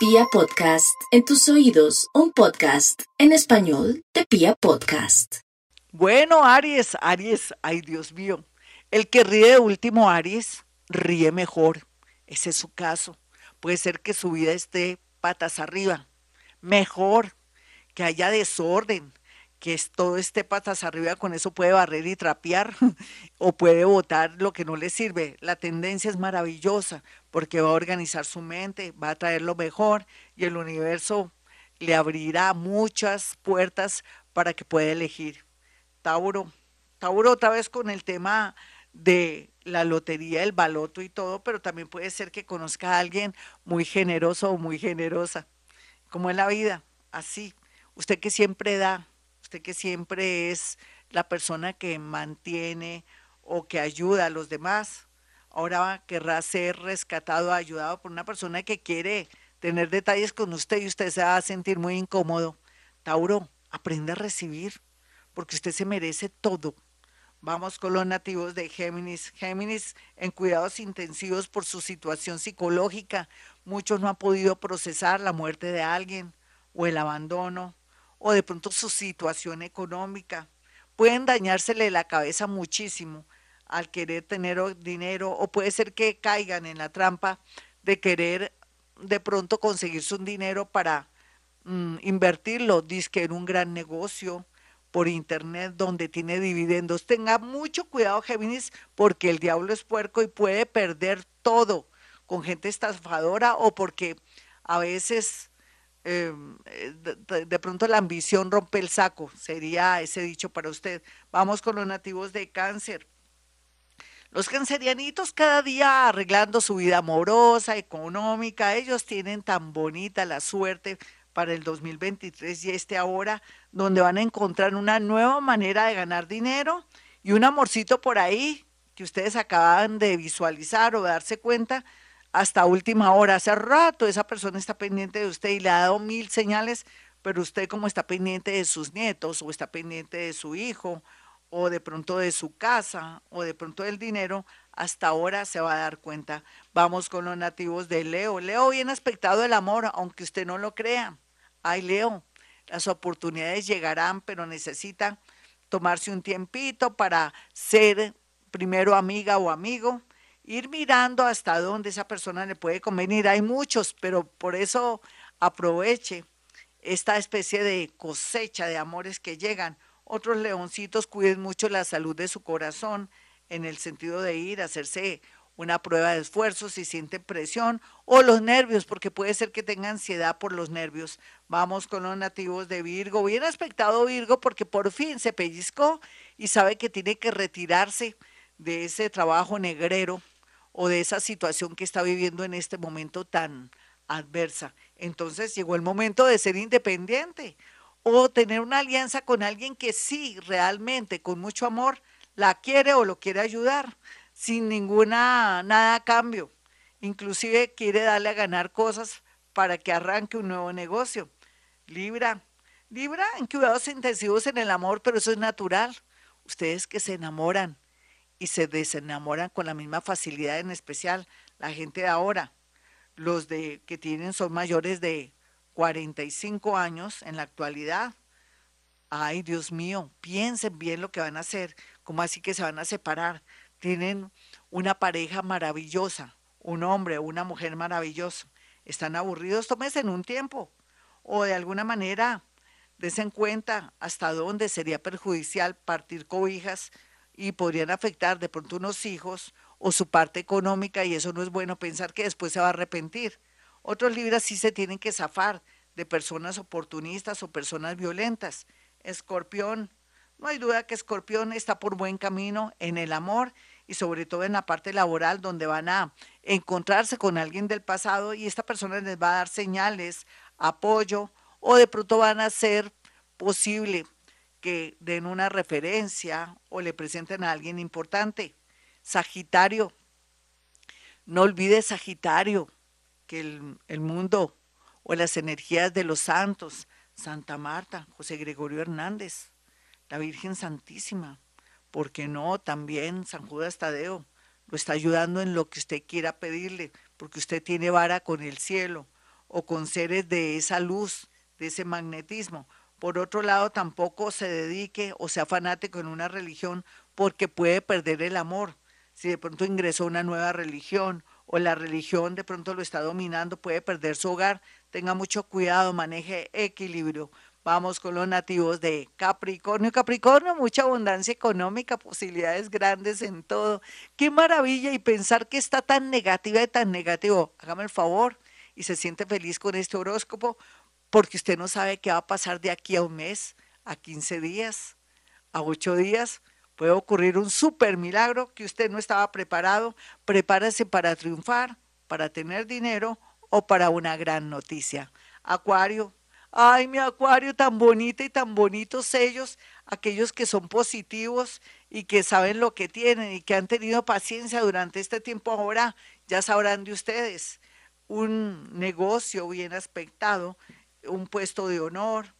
Pia Podcast, en tus oídos, un podcast en español de Pia Podcast. Bueno, Aries, Aries, ay Dios mío, el que ríe de último Aries, ríe mejor. Ese es su caso. Puede ser que su vida esté patas arriba. Mejor que haya desorden, que todo esté patas arriba, con eso puede barrer y trapear o puede votar lo que no le sirve. La tendencia es maravillosa porque va a organizar su mente, va a traer lo mejor y el universo le abrirá muchas puertas para que pueda elegir. Tauro, Tauro otra vez con el tema de la lotería, el baloto y todo, pero también puede ser que conozca a alguien muy generoso o muy generosa, como en la vida, así. Usted que siempre da, usted que siempre es la persona que mantiene o que ayuda a los demás, ahora querrá ser rescatado, ayudado por una persona que quiere tener detalles con usted y usted se va a sentir muy incómodo. Tauro, aprenda a recibir, porque usted se merece todo. Vamos con los nativos de Géminis. Géminis en cuidados intensivos por su situación psicológica. Muchos no han podido procesar la muerte de alguien o el abandono o de pronto su situación económica. Pueden dañársele la cabeza muchísimo al querer tener dinero o puede ser que caigan en la trampa de querer de pronto conseguirse un dinero para mm, invertirlo, disque en un gran negocio por internet donde tiene dividendos. Tenga mucho cuidado, Géminis, porque el diablo es puerco y puede perder todo con gente estafadora o porque a veces eh, de, pronto la ambición rompe el saco, sería ese dicho para usted. Vamos con los nativos de cáncer. Los cancerianitos cada día arreglando su vida amorosa, económica, ellos tienen tan bonita la suerte para el 2023 y este ahora, donde van a encontrar una nueva manera de ganar dinero y un amorcito por ahí que ustedes acaban de visualizar o darse cuenta hasta última hora. Hace rato esa persona está pendiente de usted y le ha dado mil señales, pero usted como está pendiente de sus nietos o está pendiente de su hijo o de pronto de su casa o de pronto del dinero, hasta ahora se va a dar cuenta. Vamos con los nativos de Leo. Leo bien aspectado el amor, aunque usted no lo crea. Ay, Leo, las oportunidades llegarán, pero necesita tomarse un tiempito para ser primero amiga o amigo ir mirando hasta dónde esa persona le puede convenir. Hay muchos, pero por eso aproveche esta especie de cosecha de amores que llegan. Otros leoncitos cuiden mucho la salud de su corazón en el sentido de ir a hacerse una prueba de esfuerzo si sienten presión o los nervios, porque puede ser que tenga ansiedad por los nervios. Vamos con los nativos de Virgo. Bien aspectado Virgo porque por fin se pellizcó y sabe que tiene que retirarse de ese trabajo negrero o de esa situación que está viviendo en este momento tan adversa. Entonces llegó el momento de ser independiente o tener una alianza con alguien que sí, realmente, con mucho amor, la quiere o lo quiere ayudar, sin ninguna, nada a cambio. Inclusive quiere darle a ganar cosas para que arranque un nuevo negocio. Libra, Libra en cuidados intensivos en el amor, pero eso es natural. Ustedes que se enamoran, y se desenamoran con la misma facilidad, en especial la gente de ahora. Los de que tienen son mayores de 45 años en la actualidad. Ay, Dios mío, piensen bien lo que van a hacer, como así que se van a separar. Tienen una pareja maravillosa, un hombre o una mujer maravilloso. Están aburridos, tómense en un tiempo. O de alguna manera, desen cuenta hasta dónde sería perjudicial partir cobijas y podrían afectar de pronto unos hijos o su parte económica y eso no es bueno pensar que después se va a arrepentir. Otros libras sí se tienen que zafar de personas oportunistas o personas violentas. Escorpión, no hay duda que Escorpión está por buen camino en el amor y sobre todo en la parte laboral donde van a encontrarse con alguien del pasado y esta persona les va a dar señales, apoyo o de pronto van a ser posible que den una referencia o le presenten a alguien importante. Sagitario, no olvides Sagitario, que el, el, mundo o las energías de los santos, Santa Marta, José Gregorio Hernández, la Virgen Santísima, ¿por qué no? También San Judas Tadeo lo está ayudando en lo que usted quiera pedirle, porque usted tiene vara con el cielo, o con seres de esa luz, de ese magnetismo. Por otro lado, tampoco se dedique o sea fanático en una religión porque puede perder el amor. Si de pronto ingresó a una nueva religión o la religión de pronto lo está dominando, puede perder su hogar. Tenga mucho cuidado, maneje equilibrio. Vamos con los nativos de Capricornio. Capricornio, mucha abundancia económica, posibilidades grandes en todo. Qué maravilla y pensar que está tan negativa y tan negativo. Hágame el favor y se siente feliz con este horóscopo porque usted no sabe qué va a pasar de aquí a un mes, a 15 días, a 8 días. Puede ocurrir un super milagro que usted no estaba preparado. Prepárese para triunfar, para tener dinero o para una gran noticia. Acuario, Ay, mi acuario tan bonito y tan bonitos ellos, aquellos que son positivos y que saben lo que tienen y que han tenido paciencia durante este tiempo ahora, ya sabrán de ustedes. Un negocio bien aspectado, un puesto de honor,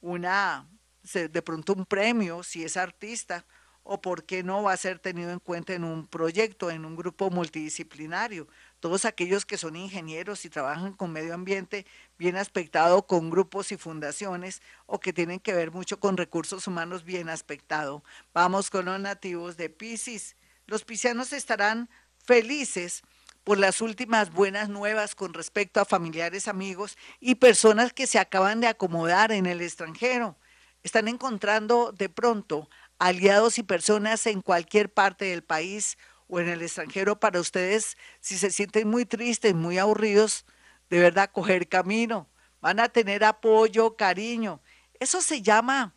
una de pronto un premio si es artista o por qué no va a ser tenido en cuenta en un proyecto, en un grupo multidisciplinario todos aquellos que son ingenieros y trabajan con medio ambiente bien aspectado, con grupos y fundaciones o que tienen que ver mucho con recursos humanos bien aspectado. Vamos con los nativos de Pisces. Los piscianos estarán felices por las últimas buenas nuevas con respecto a familiares, amigos y personas que se acaban de acomodar en el extranjero. Están encontrando de pronto aliados y personas en cualquier parte del país o en el extranjero para ustedes, si se sienten muy tristes, muy aburridos, de verdad, coger camino. Van a tener apoyo, cariño. Eso se llama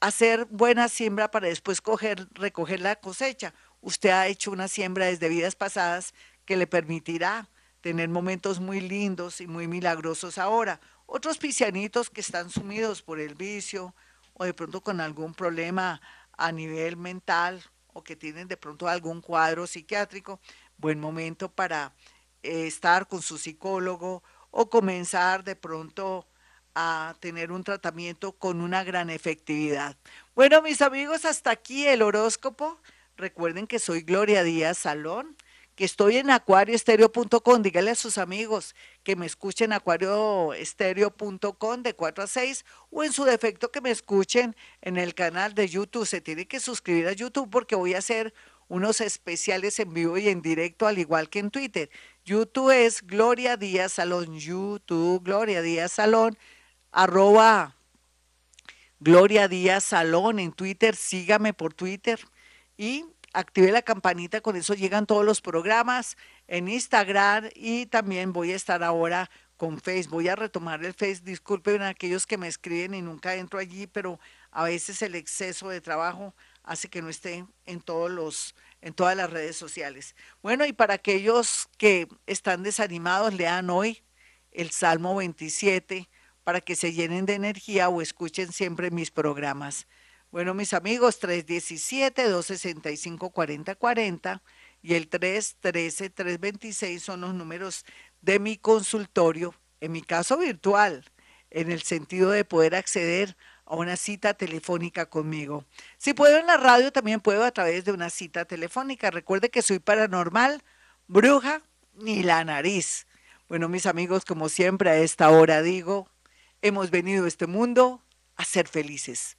hacer buena siembra para después coger, recoger la cosecha. Usted ha hecho una siembra desde vidas pasadas que le permitirá tener momentos muy lindos y muy milagrosos ahora. Otros pisianitos que están sumidos por el vicio o de pronto con algún problema a nivel mental o que tienen de pronto algún cuadro psiquiátrico, buen momento para eh, estar con su psicólogo o comenzar de pronto a tener un tratamiento con una gran efectividad. Bueno, mis amigos, hasta aquí el horóscopo. Recuerden que soy Gloria Díaz Salón que estoy en acuarioestereo.com. Dígale a sus amigos que me escuchen acuarioestereo.com de 4 a 6 o en su defecto que me escuchen en el canal de YouTube. Se tiene que suscribir a YouTube porque voy a hacer unos especiales en vivo y en directo, al igual que en Twitter. YouTube es Gloria Díaz Salón, YouTube Gloria Díaz Salón, arroba Gloria Díaz Salón en Twitter, sígame por Twitter y active la campanita, con eso llegan todos los programas en Instagram y también voy a estar ahora con Facebook. Voy a retomar el Face. Disculpen a aquellos que me escriben y nunca entro allí, pero a veces el exceso de trabajo hace que no esté en todos los en todas las redes sociales. Bueno, y para aquellos que están desanimados, lean hoy el Salmo 27 para que se llenen de energía o escuchen siempre mis programas. Bueno, mis amigos, 317-265-4040 y el 313-326 son los números de mi consultorio, en mi caso virtual, en el sentido de poder acceder a una cita telefónica conmigo. Si puedo en la radio, también puedo a través de una cita telefónica. Recuerde que soy paranormal, bruja ni la nariz. Bueno, mis amigos, como siempre a esta hora digo, hemos venido a este mundo a ser felices.